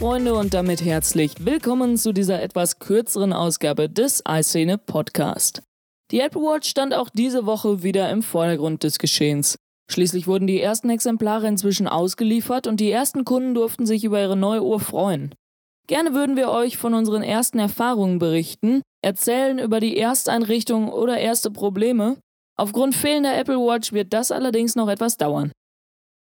Freunde und damit herzlich willkommen zu dieser etwas kürzeren Ausgabe des iScene Podcast. Die Apple Watch stand auch diese Woche wieder im Vordergrund des Geschehens. Schließlich wurden die ersten Exemplare inzwischen ausgeliefert und die ersten Kunden durften sich über ihre neue Uhr freuen. Gerne würden wir euch von unseren ersten Erfahrungen berichten, erzählen über die Ersteinrichtung oder erste Probleme. Aufgrund fehlender Apple Watch wird das allerdings noch etwas dauern.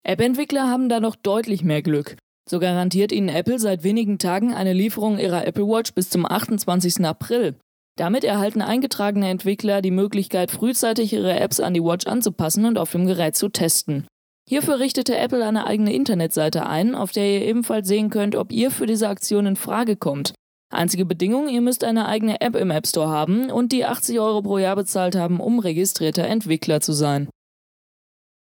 App-Entwickler haben da noch deutlich mehr Glück. So garantiert ihnen Apple seit wenigen Tagen eine Lieferung ihrer Apple Watch bis zum 28. April. Damit erhalten eingetragene Entwickler die Möglichkeit, frühzeitig ihre Apps an die Watch anzupassen und auf dem Gerät zu testen. Hierfür richtete Apple eine eigene Internetseite ein, auf der ihr ebenfalls sehen könnt, ob ihr für diese Aktion in Frage kommt. Einzige Bedingung, ihr müsst eine eigene App im App Store haben und die 80 Euro pro Jahr bezahlt haben, um registrierter Entwickler zu sein.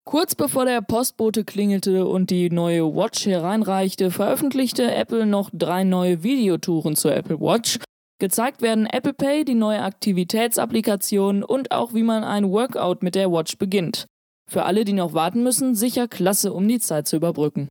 Kurz bevor der Postbote klingelte und die neue Watch hereinreichte, veröffentlichte Apple noch drei neue Videotouren zur Apple Watch. Gezeigt werden Apple Pay, die neue Aktivitätsapplikation und auch wie man ein Workout mit der Watch beginnt. Für alle, die noch warten müssen, sicher klasse, um die Zeit zu überbrücken.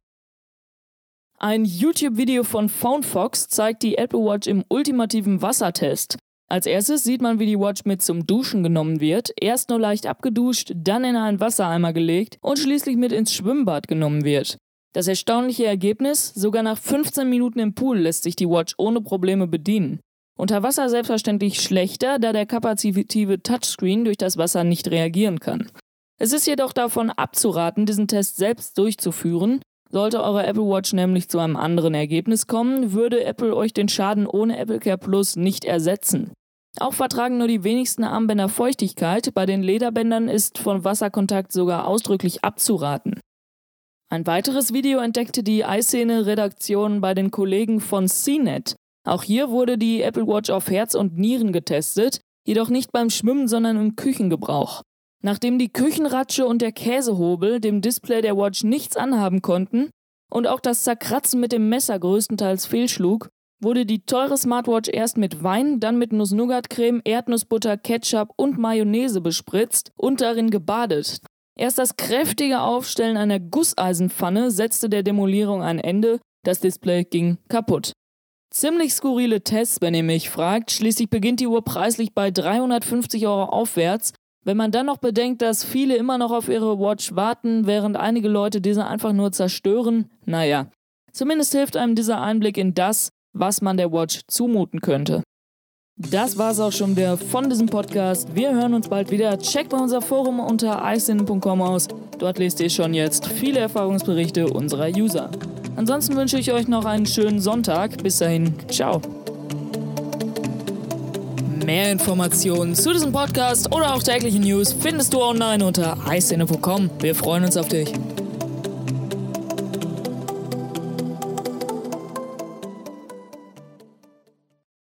Ein YouTube-Video von PhoneFox zeigt die Apple Watch im ultimativen Wassertest. Als erstes sieht man, wie die Watch mit zum Duschen genommen wird, erst nur leicht abgeduscht, dann in einen Wassereimer gelegt und schließlich mit ins Schwimmbad genommen wird. Das erstaunliche Ergebnis, sogar nach 15 Minuten im Pool lässt sich die Watch ohne Probleme bedienen. Unter Wasser selbstverständlich schlechter, da der kapazitive Touchscreen durch das Wasser nicht reagieren kann. Es ist jedoch davon abzuraten, diesen Test selbst durchzuführen. Sollte eure Apple Watch nämlich zu einem anderen Ergebnis kommen, würde Apple euch den Schaden ohne Apple Care Plus nicht ersetzen. Auch vertragen nur die wenigsten Armbänder Feuchtigkeit, bei den Lederbändern ist von Wasserkontakt sogar ausdrücklich abzuraten. Ein weiteres Video entdeckte die iScene-Redaktion bei den Kollegen von CNET. Auch hier wurde die Apple Watch auf Herz und Nieren getestet, jedoch nicht beim Schwimmen, sondern im Küchengebrauch. Nachdem die Küchenratsche und der Käsehobel dem Display der Watch nichts anhaben konnten und auch das Zerkratzen mit dem Messer größtenteils fehlschlug, wurde die teure Smartwatch erst mit Wein, dann mit Nuss-Nougat-Creme, Erdnussbutter, Ketchup und Mayonnaise bespritzt und darin gebadet. Erst das kräftige Aufstellen einer Gusseisenpfanne setzte der Demolierung ein Ende, das Display ging kaputt. Ziemlich skurrile Tests, wenn ihr mich fragt. Schließlich beginnt die Uhr preislich bei 350 Euro aufwärts. Wenn man dann noch bedenkt, dass viele immer noch auf ihre Watch warten, während einige Leute diese einfach nur zerstören, naja. Zumindest hilft einem dieser Einblick in das, was man der Watch zumuten könnte. Das war's auch schon wieder von diesem Podcast. Wir hören uns bald wieder. Checkt bei unser Forum unter isin.com aus. Dort lest ihr schon jetzt viele Erfahrungsberichte unserer User. Ansonsten wünsche ich euch noch einen schönen Sonntag. Bis dahin, ciao. Mehr Informationen zu diesem Podcast oder auch tägliche News findest du online unter isin.com. Wir freuen uns auf dich.